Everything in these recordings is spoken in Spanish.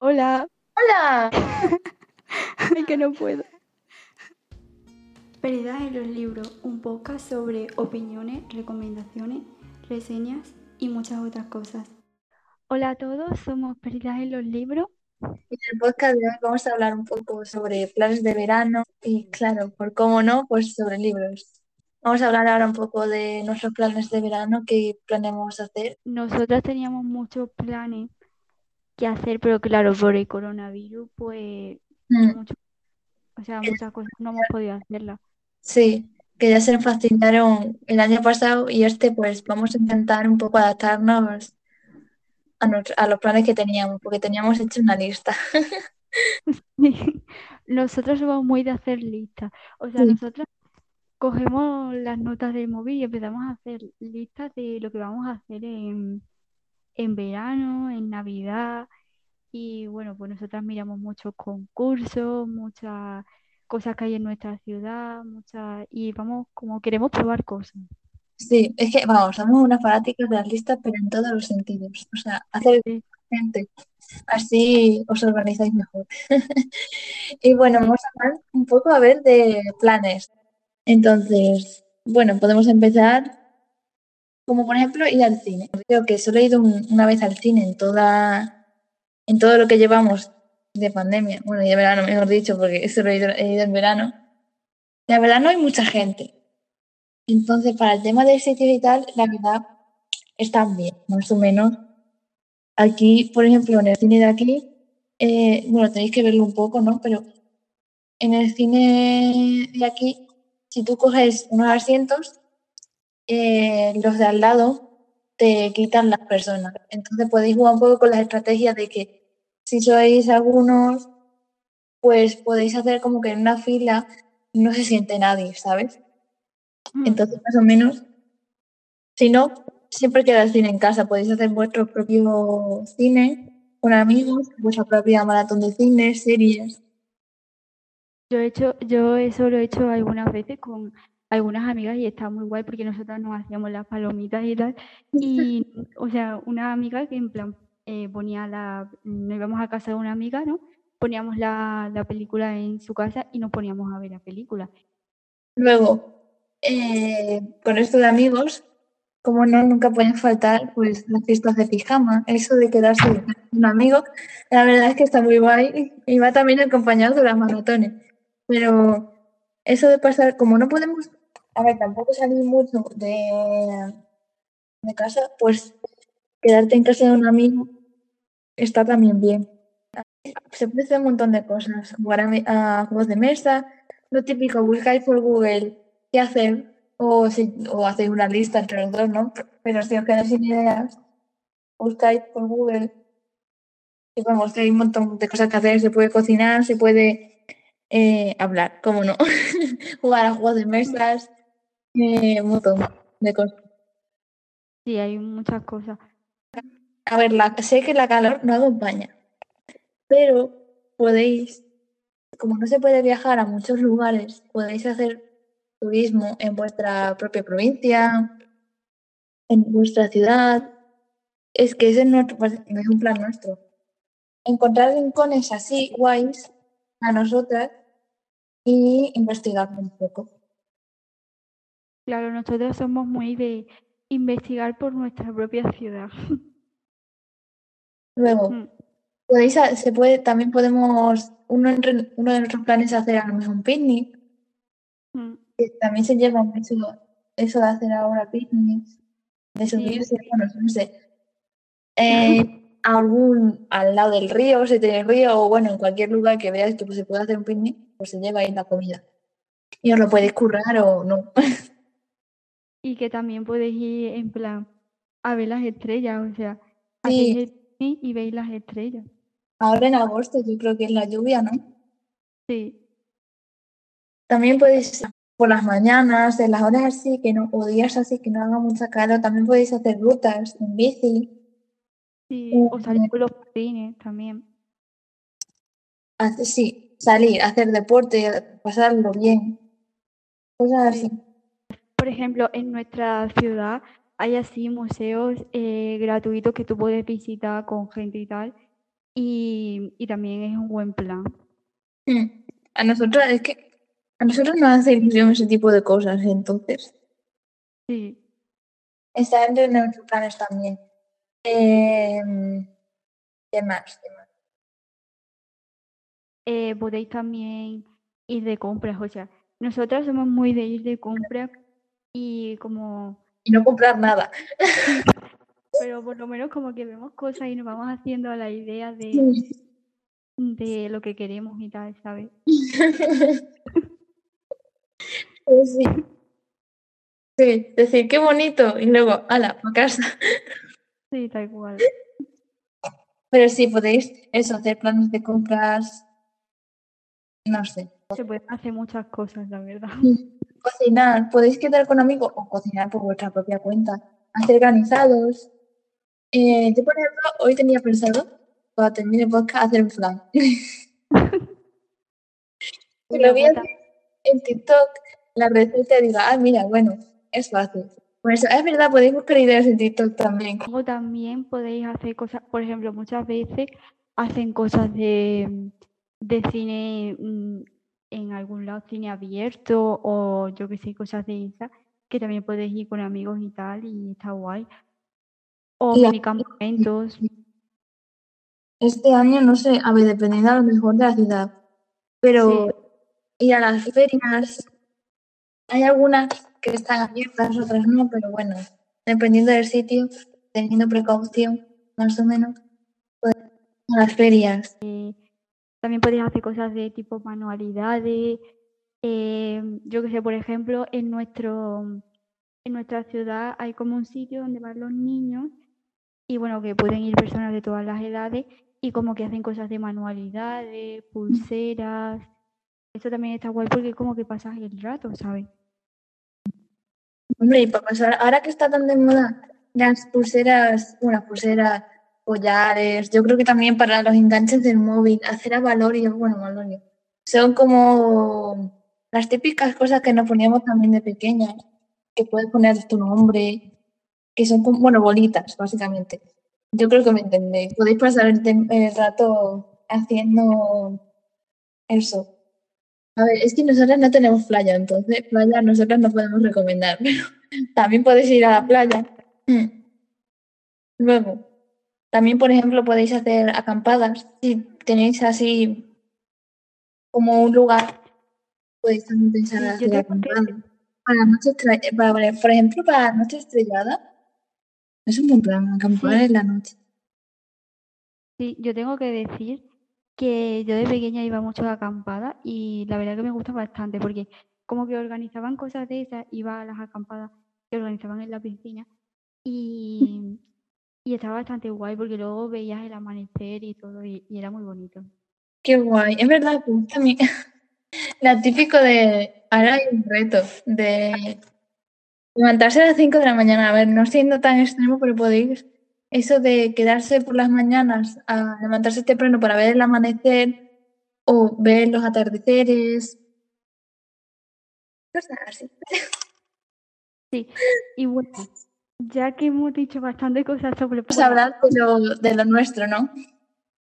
Hola. ¡Hola! Ay, que no puedo. Perdidas en los libros, un podcast sobre opiniones, recomendaciones, reseñas y muchas otras cosas. Hola a todos, somos Perdidas en los libros. En el podcast de hoy vamos a hablar un poco sobre planes de verano y, claro, por cómo no, pues sobre libros. Vamos a hablar ahora un poco de nuestros planes de verano que planeamos hacer. Nosotras teníamos muchos planes que hacer, pero claro, por el coronavirus, pues, Mm, mucho- o sea, muchas cosas no hemos podido hacerlas. sí, que ya se nos fascinaron el año pasado y este, pues vamos a intentar un poco adaptarnos a, los planes que teníamos, porque teníamos hecho una lista. Nosotros somos muy de hacer listas. O sea, Sí. nosotras cogemos las notas del móvil y empezamos a hacer listas de lo que vamos a hacer en, en verano, en Navidad. Y bueno, pues nosotras miramos muchos concursos, muchas cosas que hay en nuestra ciudad, muchas, y vamos, como queremos probar cosas. Sí, es que, vamos, somos unas fanáticas de las listas, pero en todos los sentidos. O sea, hacer Sí. gente, así os organizáis mejor. Y bueno, vamos a hablar un poco a ver de planes. Entonces, bueno, podemos empezar como por ejemplo ir al cine. Creo que solo he ido un- una vez al cine en toda, en todo lo que llevamos de pandemia, bueno, y de verano, mejor dicho, porque solo he ido, he ido en verano. La verdad no hay mucha gente. Entonces, para el tema de sitios y tal, la verdad están bien, más o menos. Aquí, por ejemplo, en el cine de aquí, eh, bueno, tenéis que verlo un poco, ¿no? Pero en el cine de aquí, si tú coges unos asientos, eh, los de al lado te quitan las personas. Entonces podéis jugar un poco con las estrategias de que si sois algunos, pues podéis hacer como que en una fila no se siente nadie, ¿sabes? Mm. Entonces, más o menos, si no, siempre queda el cine en casa. Podéis hacer vuestro propio cine con amigos, vuestra propia maratón de cine, series. Yo he hecho, yo eso lo he hecho algunas veces con algunas amigas y está muy guay porque nosotras nos hacíamos las palomitas y tal. Y, o sea, una amiga que en plan eh, ponía la, nos íbamos a casa de una amiga, ¿no? Poníamos la, la película en su casa y nos poníamos a ver la película. Luego, eh, con esto de amigos, como no, nunca pueden faltar pues las fiestas de pijama. Eso de quedarse con un amigo, la verdad es que está muy guay y va también acompañado de las maratones. Pero eso de pasar, como no podemos, a ver, tampoco salir mucho de, de casa, pues quedarte en casa de un amigo está también bien. Se puede hacer un montón de cosas, jugar a, juegos de mesa, lo típico, buscáis por Google qué hacer o, si, o hacéis una lista entre los dos, ¿no? Pero si os quedáis sin ideas, buscáis por Google y vamos, hay un montón de cosas que hacer, se puede cocinar, se puede eh, hablar, cómo no, jugar a juegos de mesas, eh, un montón de cosas. Sí, hay muchas cosas. A ver, la, sé que la calor no acompaña, pero podéis, como no se puede viajar a muchos lugares, podéis hacer turismo en vuestra propia provincia, en vuestra ciudad. Es que ese es, nuestro, es un plan nuestro. Encontrar rincones así guays a nosotras y investigar un poco. Claro, nosotros somos muy de investigar por nuestra propia ciudad. Luego, Mm. podéis, se puede, también podemos, uno, entre- uno de nuestros planes es hacer a lo mejor un picnic. Mm. que también se lleva mucho eso de hacer ahora picnics, de subirse, bueno, no sé, eh, a algún, al lado del río, si tenéis río, o bueno, en cualquier lugar que veáis que pues, se puede hacer un picnic, pues se lleva ahí la comida. Y os lo podéis currar o no. Y que también podéis ir en plan a ver las estrellas, o sea, Sí. y veis las estrellas. Ahora en agosto yo creo que es la lluvia, ¿no? Sí, También podéis, por las mañanas, en las horas así, que no, o días así que no haga mucha calor, también podéis hacer rutas en bici. sí, Eh, o salir con los patines también. Hace- sí, salir, hacer deporte, pasarlo bien. Cosas Sí. así. Por ejemplo, en nuestra ciudad hay así museos eh, gratuitos que tú puedes visitar con gente y tal. Y y también es un buen plan. Mm. A nosotros es que a nosotros nos hace ilusión ese tipo de cosas, entonces Sí, está entre nuestros planes también. ¿Qué más? ¿Qué más? eh, podéis también ir de compras, o sea, nosotras somos muy de ir de compras y como, Y no comprar nada. pero por lo menos como que vemos cosas y nos vamos haciendo a la idea de, Sí. de lo que queremos y tal, ¿sabes? Pues sí. Sí, decir qué bonito y luego, ala, a casa. Sí, tal cual. Pero sí, podéis eso, hacer planes de compras, no sé, Se pueden hacer muchas cosas, la verdad. Cocinar, podéis quedar con amigos o cocinar por vuestra propia cuenta, hacer organizados. Eh, yo, por ejemplo, hoy tenía pensado, cuando termine el podcast, hacer un flan. Lo vi en TikTok, la receta, y digo, ah, mira, bueno, es fácil. Por eso, es verdad, podéis buscar ideas en TikTok también. Luego también podéis hacer cosas, por ejemplo, muchas veces hacen cosas de, de cine mm, en algún lado, cine abierto o yo que sé, cosas de esas, que también podéis ir con amigos y tal y está guay. O Y minicampamentos. Este año, no sé, a ver, dependiendo a lo mejor de la ciudad, pero ir a las ferias, hay algunas que están abiertas, otras no, pero bueno, dependiendo del sitio, teniendo precaución, más o menos, pues a las ferias. También podéis hacer cosas de tipo manualidades. eh, yo que sé, por ejemplo, en nuestro, en nuestra ciudad hay como un sitio donde van los niños y bueno, que pueden ir personas de todas las edades y como que hacen cosas de manualidades, pulseras. Eso también está guay porque como que pasas el rato, ¿sabes? Hombre, y para ahora que está tan de moda las pulseras, bueno, pulseras, collares, yo creo que también para los enganches del móvil, hacer a Valorio, bueno, Valorio, son como las típicas cosas que nos poníamos también de pequeñas, que puedes poner tu nombre, que son como, bueno, bolitas, básicamente. Yo creo que me entendéis. Podéis pasar el, el rato haciendo eso. A ver, es que nosotras no tenemos playa, entonces playa nosotras no podemos recomendar, pero también podéis ir a la playa. Luego, también, por ejemplo, podéis hacer acampadas. Si tenéis así como un lugar, podéis también pensar Sí, hacer acampadas. que- Para noche para, por ejemplo, para noche estrellada, es un buen plan, acampar Sí. en la noche. Sí, yo tengo que decir que yo de pequeña iba mucho de acampada y la verdad que me gusta bastante porque como que organizaban cosas de esas, iba a las acampadas que organizaban en la piscina y, y estaba bastante guay porque luego veías el amanecer y todo y, y era muy bonito. Qué guay. Es verdad, pues, también la típico de ahora hay un reto de levantarse a las 5 de la mañana. A ver, no siendo tan extremo, pero podéis eso de quedarse por las mañanas a levantarse temprano para ver el amanecer o ver los atardeceres. Cosas así. Sí, y bueno, ya que hemos dicho bastante cosas sobre Vamos a hablar de lo, de lo nuestro, ¿no?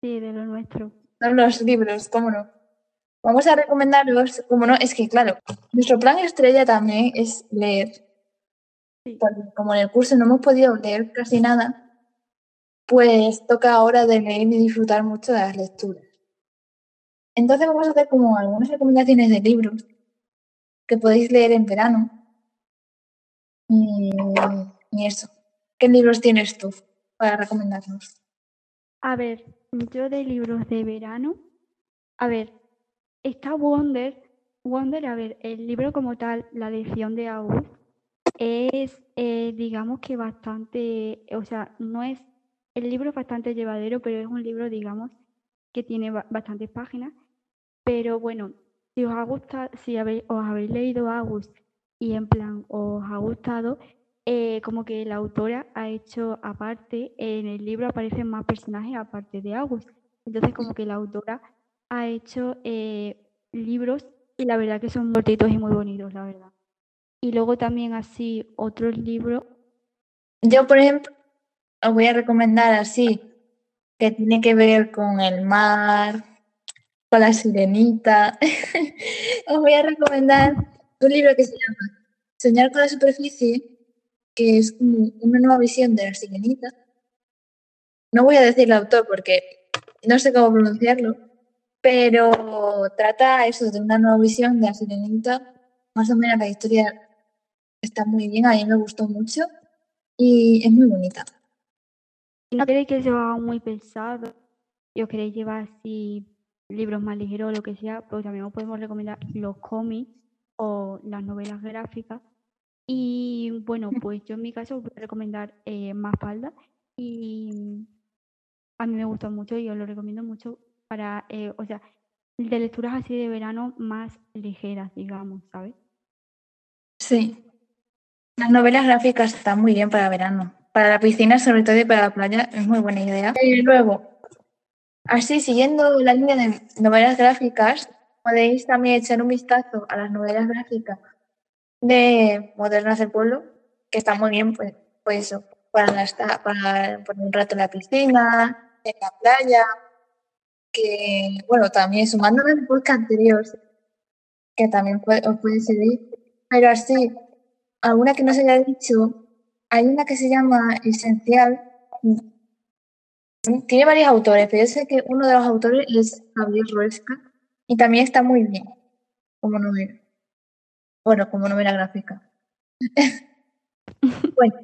sí, de lo nuestro. Son los libros, cómo no. Vamos a recomendaros, como no, es que claro, nuestro plan estrella también es leer. Sí. Porque como en el curso no hemos podido leer casi nada, pues toca ahora de leer y disfrutar mucho de las lecturas. Entonces vamos a hacer como algunas recomendaciones de libros que podéis leer en verano. Y, y eso. ¿Qué libros tienes tú para recomendarnos? A ver, yo de libros de verano, a ver, está Wonder. Wonder, a ver, el libro como tal, la lección de August, es, eh, digamos que bastante, o sea, no es, el libro es bastante llevadero, pero es un libro, digamos, que tiene ba- bastantes páginas. Pero bueno, si os ha gustado, si habéis, os habéis leído August y en plan os ha gustado, eh, como que la autora ha hecho aparte, en el libro aparecen más personajes aparte de August. Entonces como que la autora ha hecho eh, libros y la verdad que son cortitos y muy bonitos, la verdad. Y luego también así otros libros, Yo, por ejemplo, os voy a recomendar así que tiene que ver con el mar, con la sirenita. Os voy a recomendar un libro que se llama Soñar con la superficie, que es una nueva visión de la sirenita. No voy a decir el autor porque no sé cómo pronunciarlo, pero trata eso de una nueva visión de la sirenita. Más o menos la historia está muy bien, a mí me gustó mucho y es muy bonita. No queréis que sea muy pesado y os queréis llevar así libros más ligeros o lo que sea, pues también os podemos recomendar los cómics o las novelas gráficas. Y bueno, pues yo en mi caso voy a recomendar eh, Más Falda y a mí me gustó mucho y os lo recomiendo mucho para, eh, o sea, de lecturas así de verano más ligeras, digamos, ¿sabes? Sí. Las novelas gráficas están muy bien para verano. Para la piscina, sobre todo, y para la playa, es muy buena idea. Y luego, así, siguiendo la línea de novelas gráficas, podéis también echar un vistazo a las novelas gráficas de Modernas del Pueblo, que están muy bien, pues, pues para, estar, para poner un rato en la piscina, en la playa, que, bueno, también sumándome el podcast anterior, que también os puede servir, pero así, alguna que no se haya dicho, hay una que se llama Esencial, tiene varios autores, pero yo sé que uno de los autores es Javier Ruesca y también está muy bien como novela. Bueno, como novela gráfica. bueno,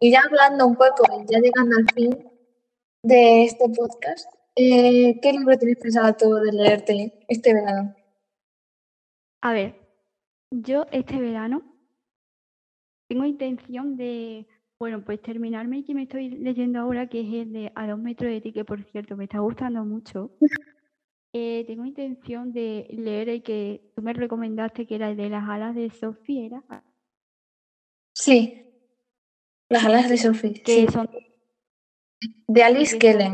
y ya hablando un poco, ya llegando al fin de este podcast, eh, ¿qué libro tienes pensado de leerte este verano? A ver, yo este verano tengo intención de, bueno, pues terminarme el que me estoy leyendo ahora, que es el de A dos metros de ti, que por cierto me está gustando mucho. Eh, tengo intención de leer el que tú me recomendaste, que era el de las alas de Sofía, Sí, las alas de Sofía. Que son de Alice Kellen.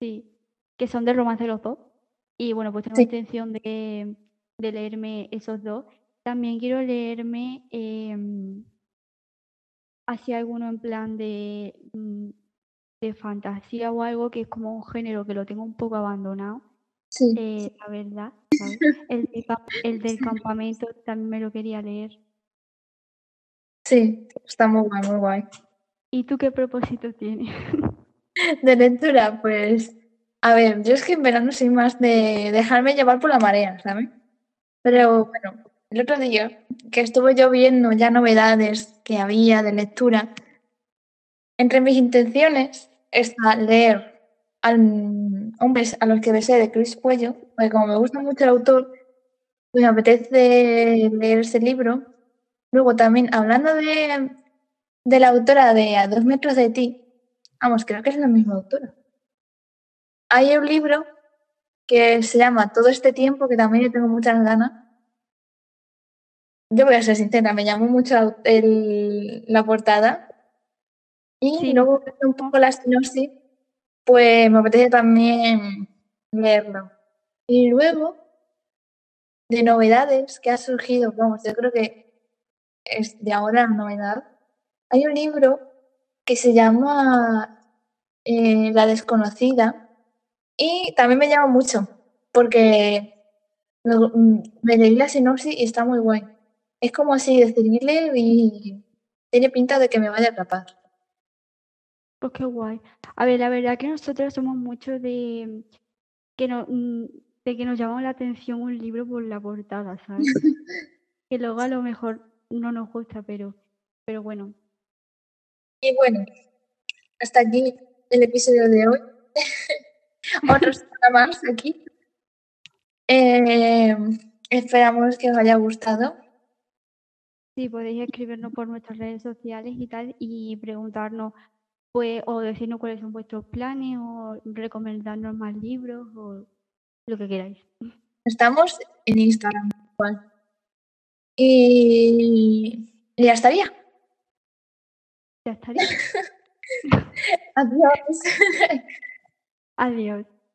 sí, que son de romance de los dos. Y bueno, pues tengo intención de, leerme esos dos. También quiero leerme eh, así alguno en plan de mm, de fantasía o algo que es como un género que lo tengo un poco abandonado. Sí. Eh, la verdad. El, el, del campamento también me lo quería leer. Sí, está muy guay, muy guay. ¿Y tú qué propósito tienes? De lectura, pues. A ver, yo es que en verano soy más de dejarme llevar por la marea, ¿sabes? Pero bueno, el otro día que estuve yo viendo ya novedades que había de lectura, entre mis intenciones está leer al Hombres a los que besé de Chris Cuello, porque como me gusta mucho el autor, me apetece leer ese libro. Luego también, hablando de, de la autora de A dos metros de ti, vamos, creo que es la misma autora. Hay un libro que se llama Todo este tiempo, que también yo tengo muchas ganas. Yo voy a ser sincera, me llamó mucho el, la portada y luego, un poco la sinopsis, pues me apetece también leerlo. Y luego, de novedades que ha surgido, vamos, yo creo que es de ahora la novedad, hay un libro que se llama eh, La desconocida y también me llama mucho porque mm, me leí la sinopsis y está muy guay. Es como así decirle y tiene pinta de que me vaya a atrapar. Pues qué guay. A ver, la verdad que nosotros somos mucho de que, no, mm, de que nos llama la atención un libro por la portada, ¿sabes? que luego a lo mejor no nos gusta, pero, pero bueno. Y bueno, hasta aquí el episodio de hoy. Otro más aquí. Eh, esperamos que os haya gustado. Sí, podéis escribirnos por nuestras redes sociales y tal y preguntarnos pues, o decirnos cuáles son vuestros planes, o recomendarnos más libros, o lo que queráis. Estamos en Instagram. Y ya estaría. Ya estaría. Adiós. Adiós.